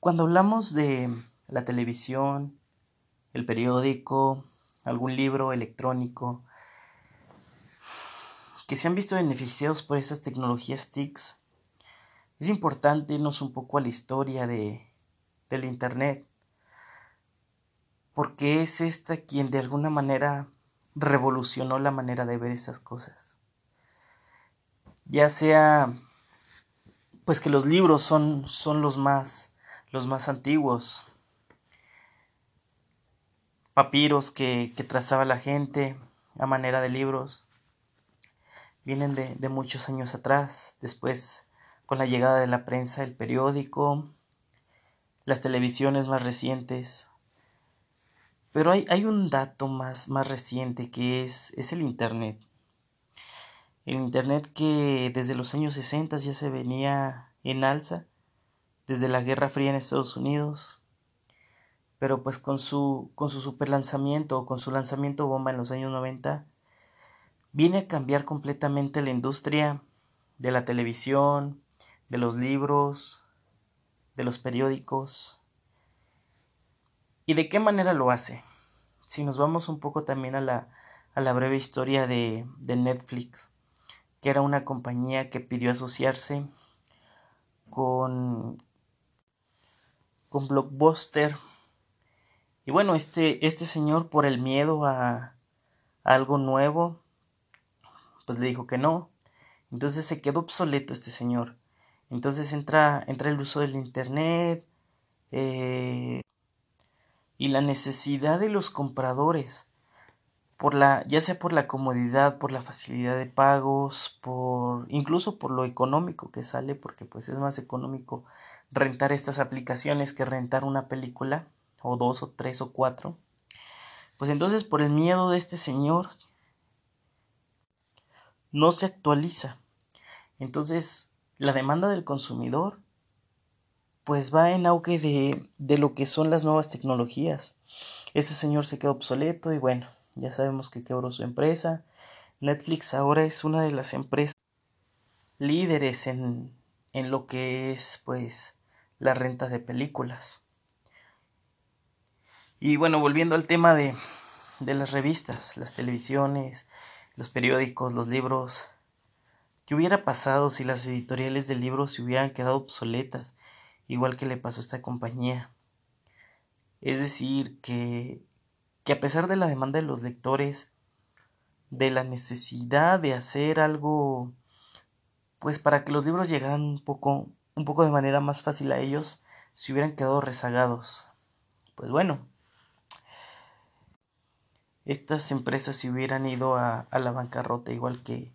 Cuando hablamos de la televisión, el periódico, algún libro electrónico, que se han visto beneficiados por esas tecnologías TICs, es importante irnos un poco a la historia de, del Internet, porque es esta quien de alguna manera revolucionó la manera de ver esas cosas. Ya sea, pues que los libros son, son los más, los más antiguos, papiros que, que trazaba la gente a manera de libros, vienen de, de muchos años atrás, después con la llegada de la prensa, el periódico, las televisiones más recientes. Pero hay, hay un dato más, más reciente que es, es el Internet. El Internet que desde los años 60 ya se venía en alza, desde la Guerra Fría en Estados Unidos, pero pues con su, con su o con su lanzamiento bomba en los años 90, viene a cambiar completamente la industria de la televisión, de los libros, de los periódicos. ¿Y de qué manera lo hace? Si nos vamos un poco también a la, a la breve historia de, de Netflix, que era una compañía que pidió asociarse con, con Blockbuster. Y bueno, este, este señor por el miedo a, algo nuevo, pues le dijo que no. Entonces se quedó obsoleto este señor. Entonces entra, entra el uso del Internet eh, y la necesidad de los compradores, por la, ya sea por la comodidad, por la facilidad de pagos, por incluso por lo económico que sale, porque pues es más económico rentar estas aplicaciones que rentar una película, o dos, o tres, o cuatro. Pues entonces por el miedo de este señor no se actualiza. Entonces la demanda del consumidor pues va en auge de, de lo que son las nuevas tecnologías. Ese señor se quedó obsoleto y bueno, ya sabemos que quebró su empresa. Netflix ahora es una de las empresas líderes en, en lo que es pues la renta de películas. Y bueno, volviendo al tema de, de las revistas, las televisiones, los periódicos, los libros, ¿Qué hubiera pasado si las editoriales de libros se hubieran quedado obsoletas, igual que le pasó a esta compañía? Es decir, que, que a pesar de la demanda de los lectores, de la necesidad de hacer algo, pues para que los libros llegaran un poco, un poco de manera más fácil a ellos, se hubieran quedado rezagados. Pues bueno, estas empresas se hubieran ido a, a la bancarrota igual que,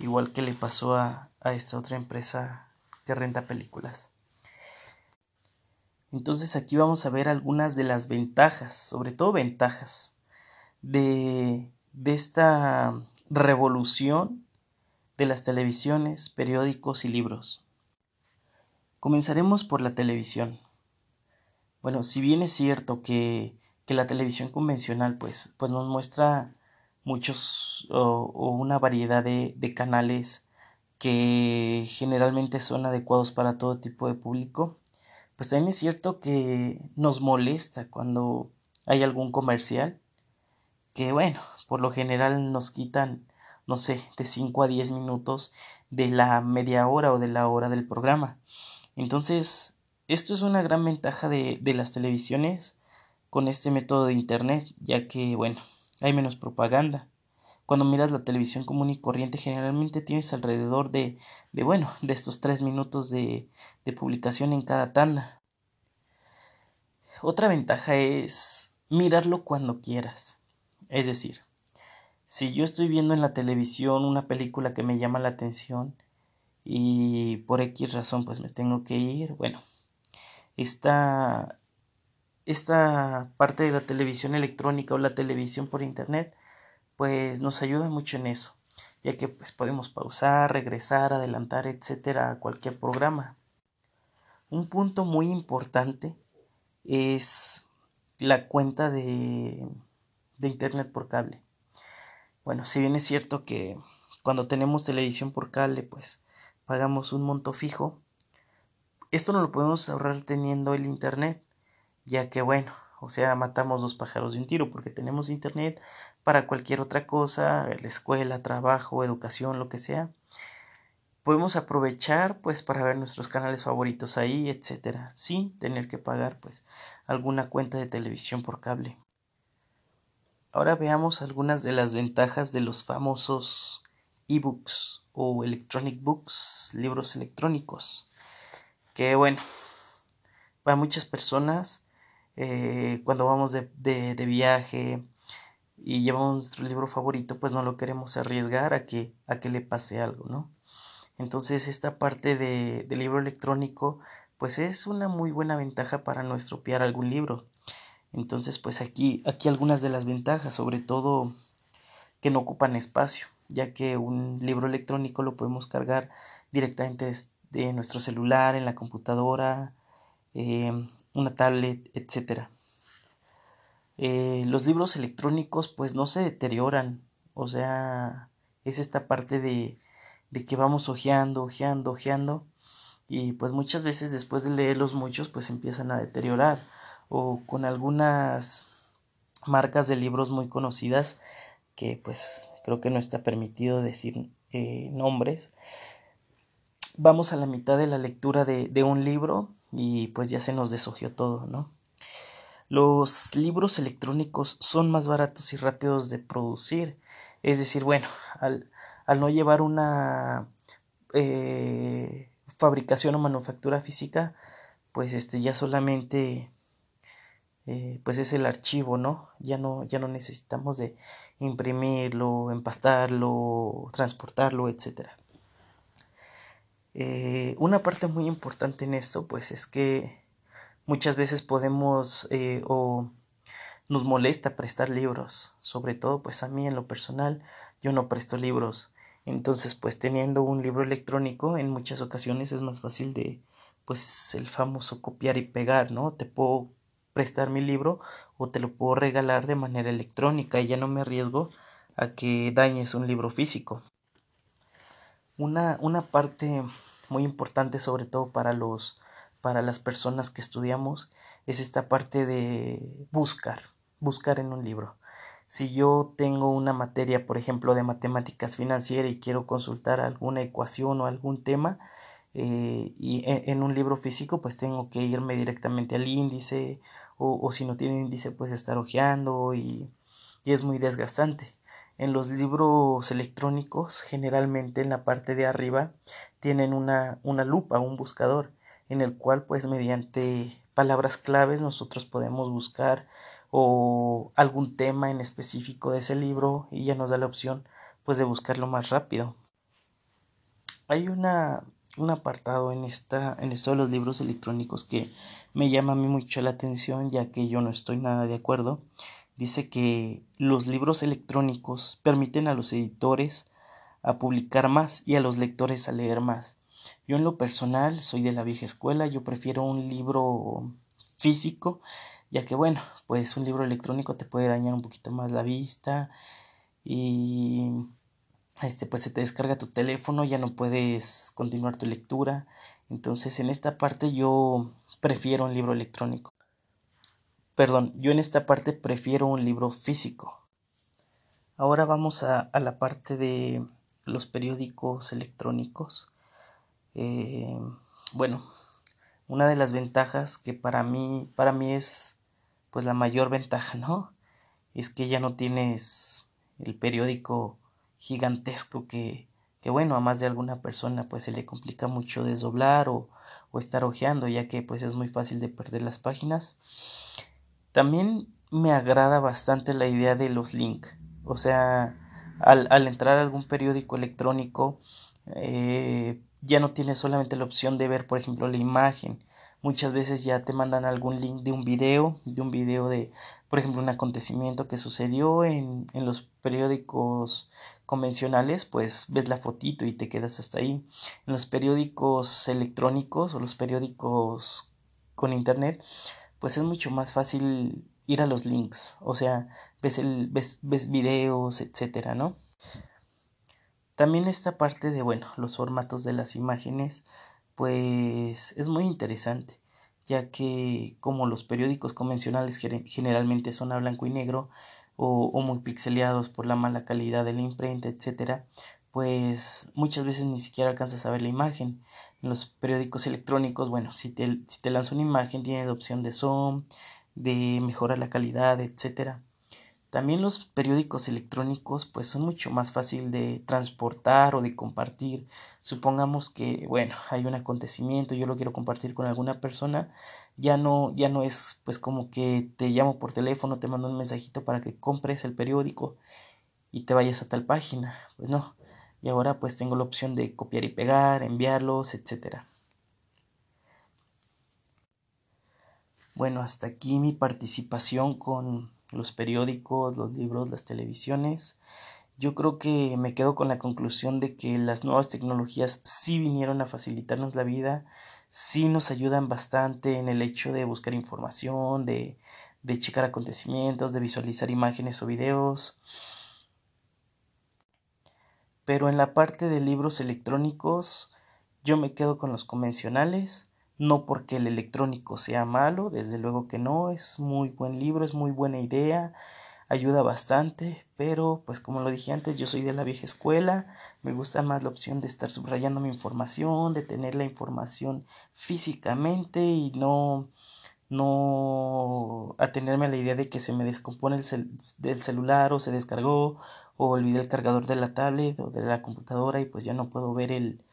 igual que le pasó a, a esta otra empresa que renta películas. Entonces aquí vamos a ver algunas de las ventajas, sobre todo ventajas, de, de esta revolución de las televisiones, periódicos y libros. Comenzaremos por la televisión. Bueno, si bien es cierto que, que la televisión convencional pues, pues nos muestra muchos o, una variedad de, de canales que generalmente son adecuados para todo tipo de público, pues también es cierto que nos molesta cuando hay algún comercial que bueno, por lo general nos quitan, no sé, de 5 a 10 minutos de la media hora o de la hora del programa. Entonces, esto es una gran ventaja de, de las televisiones con este método de Internet, ya que, bueno, hay menos propaganda. Cuando miras la televisión común y corriente, generalmente tienes alrededor de, de bueno, de estos tres minutos de, de publicación en cada tanda. Otra ventaja es mirarlo cuando quieras. Es decir, si yo estoy viendo en la televisión una película que me llama la atención y por X razón pues me tengo que ir, bueno, esta, esta parte de la televisión electrónica o la televisión por internet pues nos ayuda mucho en eso, ya que pues podemos pausar, regresar, adelantar, etcétera, a cualquier programa. Un punto muy importante es la cuenta de, de internet por cable. Bueno, si bien es cierto que cuando tenemos televisión por cable, pues pagamos un monto fijo, esto no lo podemos ahorrar teniendo el internet, ya que bueno, o sea, matamos dos pájaros de un tiro porque tenemos internet para cualquier otra cosa, la escuela, trabajo, educación, lo que sea. Podemos aprovechar pues para ver nuestros canales favoritos ahí, etcétera, sin tener que pagar pues alguna cuenta de televisión por cable. Ahora veamos algunas de las ventajas de los famosos ebooks o electronic books, libros electrónicos. Que bueno, para muchas personas eh, cuando vamos de, de, viaje y llevamos nuestro libro favorito, pues no lo queremos arriesgar a que, a que le pase algo, ¿no? Entonces esta parte de, de libro electrónico, pues es una muy buena ventaja para no estropear algún libro. Entonces, pues aquí, aquí algunas de las ventajas, sobre todo que no ocupan espacio, ya que un libro electrónico lo podemos cargar directamente de nuestro celular, en la computadora, eh, una tablet, etc. Eh, los libros electrónicos pues no se deterioran, o sea, es esta parte de, de que vamos ojeando, ojeando, ojeando y pues muchas veces después de leerlos muchos pues empiezan a deteriorar o con algunas marcas de libros muy conocidas que pues creo que no está permitido decir eh, nombres vamos a la mitad de la lectura de, un libro y pues ya se nos deshojió todo, ¿no? Los libros electrónicos son más baratos y rápidos de producir. Es decir, bueno, al, al no llevar una eh, fabricación o manufactura física, pues este ya solamente eh, pues es el archivo, ¿no? Ya no, ya no necesitamos de imprimirlo, empastarlo, transportarlo, etcétera. Eh, una parte muy importante en esto, pues es que muchas veces podemos eh, o nos molesta prestar libros, sobre todo pues a mí en lo personal yo no presto libros, entonces pues teniendo un libro electrónico en muchas ocasiones es más fácil de pues el famoso copiar y pegar, ¿no? Te puedo prestar mi libro o te lo puedo regalar de manera electrónica y ya no me arriesgo a que dañes un libro físico. Una, una parte muy importante sobre todo para los para las personas que estudiamos es esta parte de buscar, buscar en un libro. Si yo tengo una materia, por ejemplo, de matemáticas financieras y quiero consultar alguna ecuación o algún tema, eh, y en, un libro físico, pues tengo que irme directamente al índice, o, si no tiene índice, pues estar hojeando y, y es muy desgastante. En los libros electrónicos, generalmente en la parte de arriba, tienen una, una lupa, un buscador, en el cual pues mediante palabras claves nosotros podemos buscar o algún tema en específico de ese libro y ya nos da la opción pues de buscarlo más rápido. Hay una, un apartado en esta en esto de los libros electrónicos que me llama a mí mucho la atención ya que yo no estoy nada de acuerdo. Dice que los libros electrónicos permiten a los editores a publicar más y a los lectores a leer más. Yo en lo personal soy de la vieja escuela, yo prefiero un libro físico, ya que bueno, pues un libro electrónico te puede dañar un poquito más la vista y este pues se te descarga tu teléfono, ya no puedes continuar tu lectura. Entonces, en esta parte yo prefiero un libro electrónico. Perdón, yo en esta parte prefiero un libro físico. Ahora vamos a, la parte de los periódicos electrónicos. Eh, bueno, una de las ventajas que para mí, para mí es pues la mayor ventaja, ¿no? Es que ya no tienes el periódico gigantesco que, que bueno, a más de alguna persona pues se le complica mucho desdoblar o, o estar hojeando, ya que pues es muy fácil de perder las páginas. También me agrada bastante la idea de los links, o sea, al, al entrar a algún periódico electrónico, eh, ya no tienes solamente la opción de ver, por ejemplo, la imagen. Muchas veces ya te mandan algún link de un video, de un video de, por ejemplo, un acontecimiento que sucedió en, en los periódicos convencionales, pues ves la fotito y te quedas hasta ahí. En los periódicos electrónicos o los periódicos con internet, pues es mucho más fácil ir a los links, o sea, ves, el, ves, ves videos, etcétera, ¿no? También esta parte de, bueno, los formatos de las imágenes, pues es muy interesante, ya que como los periódicos convencionales generalmente son a blanco y negro o, muy pixeleados por la mala calidad de la imprenta, etcétera, pues muchas veces ni siquiera alcanzas a ver la imagen. En los periódicos electrónicos, bueno, si te, si te lanza una imagen, tienes la opción de zoom, de mejorar la calidad, etcétera. También los periódicos electrónicos pues son mucho más fácil de transportar o de compartir. Supongamos que bueno, hay un acontecimiento, yo lo quiero compartir con alguna persona, ya no ya no es pues como que te llamo por teléfono, te mando un mensajito para que compres el periódico y te vayas a tal página. Pues no. Y ahora pues tengo la opción de copiar y pegar, enviarlos, etcétera. Bueno, hasta aquí mi participación con los periódicos, los libros, las televisiones. Yo creo que me quedo con la conclusión de que las nuevas tecnologías sí vinieron a facilitarnos la vida, sí nos ayudan bastante en el hecho de buscar información, de, de checar acontecimientos, de visualizar imágenes o videos. Pero en la parte de libros electrónicos, yo me quedo con los convencionales no porque el electrónico sea malo, desde luego que no, es muy buen libro, es muy buena idea, ayuda bastante, pero pues como lo dije antes, yo soy de la vieja escuela, me gusta más la opción de estar subrayando mi información, de tener la información físicamente y no no atenerme a la idea de que se me descompone el del celular o se descargó o olvidé el cargador de la tablet o de la computadora y pues ya no puedo ver el,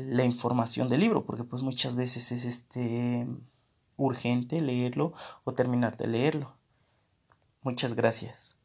la información del libro, porque pues muchas veces es este urgente leerlo o terminar de leerlo. Muchas gracias.